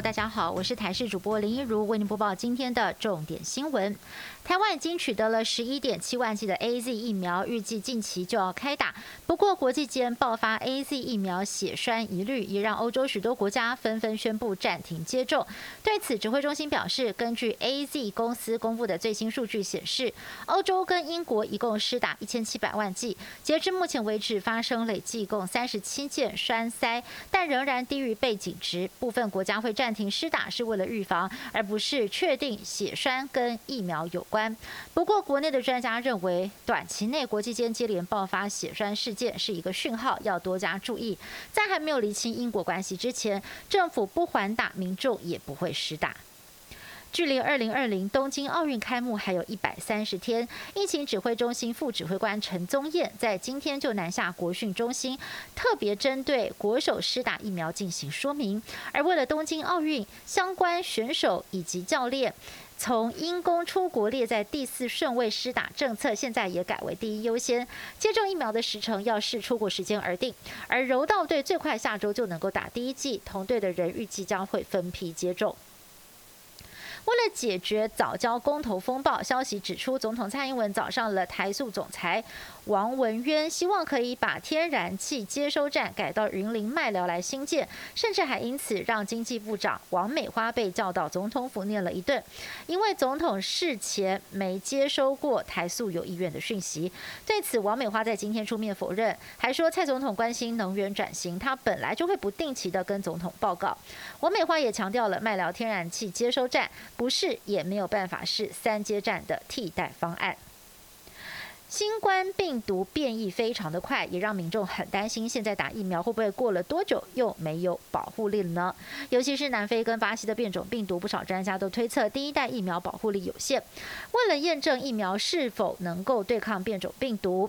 大家好，我是台视主播林一如，为您播报今天的重点新闻。台湾已经取得了十一点七万剂的 A Z 疫苗，预计近期就要开打。不过，国际间爆发 A Z 疫苗血栓疑虑，也让欧洲许多国家纷纷宣布暂停接种。对此，指挥中心表示，根据 A Z 公司公布的最新数据显示，欧洲跟英国一共施打一千七百万剂，截至目前为止发生累计共三十七件栓塞，但仍然低于背景值。部分国家会暂停施打，是为了预防，而不是确定血栓跟疫苗有关。不过，国内的专家认为，短期内国际间接连爆发血栓事件是一个讯号，要多加注意。在还没有厘清因果关系之前，政府不缓打，民众也不会施打。距离二零二零东京奥运开幕还有一百三十天，疫情指挥中心副指挥官陈宗彦在今天就南下国训中心，特别针对国手施打疫苗进行说明。而为了东京奥运相关选手以及教练。从因公出国列在第四顺位施打政策，现在也改为第一优先。接种疫苗的时程要视出国时间而定。而柔道队最快下周就能够打第一剂，同队的人预计将会分批接种。为了解决早交公投风暴，消息指出，总统蔡英文找上了台塑总裁王文渊，希望可以把天然气接收站改到云林麦寮来新建，甚至还因此让经济部长王美花被叫到总统府念了一顿，因为总统事前没接收过台塑有意愿的讯息。对此，王美花在今天出面否认，还说蔡总统关心能源转型，他本来就会不定期的跟总统报告。王美花也强调了麦寮天然气接收站。不是，也没有办法是三阶站的替代方案。新冠病毒变异非常的快，也让民众很担心，现在打疫苗会不会过了多久又没有保护力了呢？尤其是南非跟巴西的变种病毒，不少专家都推测第一代疫苗保护力有限。为了验证疫苗是否能够对抗变种病毒。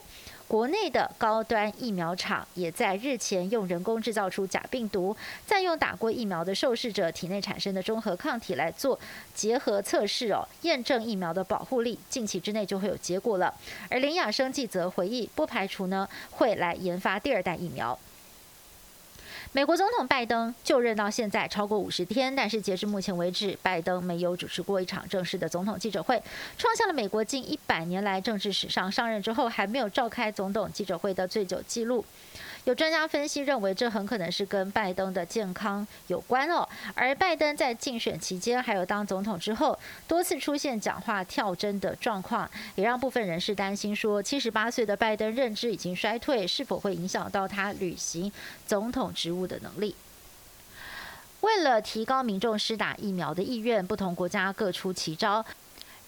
国内的高端疫苗厂也在日前用人工制造出假病毒，再用打过疫苗的受试者体内产生的中和抗体来做结合测试哦，验证疫苗的保护力，近期之内就会有结果了。而林雅生记则回忆，不排除呢会来研发第二代疫苗。美国总统拜登就任到现在超过五十天，但是截至目前为止，拜登没有主持过一场正式的总统记者会，创下了美国近一百年来政治史上上任之后还没有召开总统记者会的最久记录。有专家分析认为，这很可能是跟拜登的健康有关哦。而拜登在竞选期间，还有当总统之后，多次出现讲话跳针的状况，也让部分人士担心说，七十八岁的拜登认知已经衰退，是否会影响到他履行总统职务的能力？为了提高民众施打疫苗的意愿，不同国家各出奇招。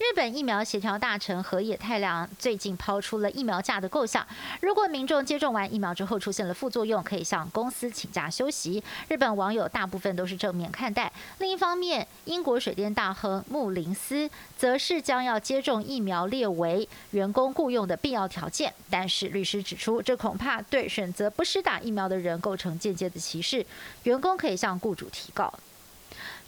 日本疫苗协调大臣河野太郎最近抛出了疫苗假的构想。如果民众接种完疫苗之后出现了副作用，可以向公司请假休息。日本网友大部分都是正面看待。另一方面，英国水电大亨穆林斯则是将要接种疫苗列为员工雇佣的必要条件。但是律师指出，这恐怕对选择不施打疫苗的人构成间接的歧视。员工可以向雇主提告。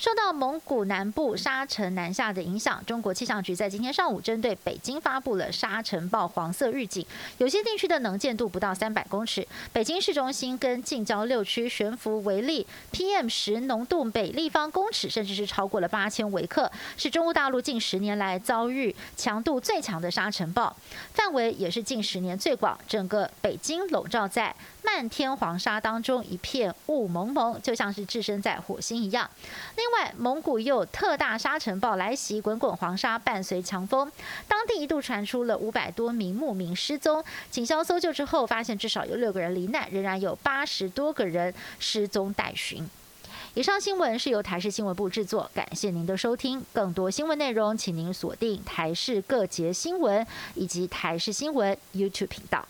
受到蒙古南部沙尘南下的影响，中国气象局在今天上午针对北京发布了沙尘暴黄色预警。有些地区的能见度不到三百公尺，北京市中心跟近郊六区悬浮微粒 PM 十浓度每立方公尺，甚至是超过了八千微克，是中国大陆近十年来遭遇强度最强的沙尘暴，范围也是近十年最广。整个北京笼罩在漫天黄沙当中，一片雾蒙蒙，就像是置身在火星一样。另外外，蒙古又有特大沙尘暴来袭，滚滚黄沙伴随强风，当地一度传出了五百多名牧民失踪。警消搜救之后，发现至少有六个人罹难，仍然有八十多个人失踪待寻。以上新闻是由台视新闻部制作，感谢您的收听。更多新闻内容，请您锁定台视各节新闻以及台视新闻 YouTube 频道。